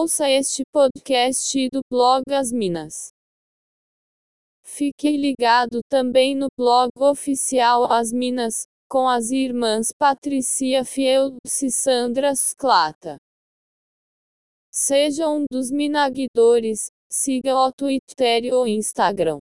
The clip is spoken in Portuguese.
Ouça este podcast do blog As Minas. Fique ligado também no blog oficial As Minas, com as irmãs Patricia Fiel e Sandra Sclata. Seja um dos minaguidores, siga o Twitter ou Instagram.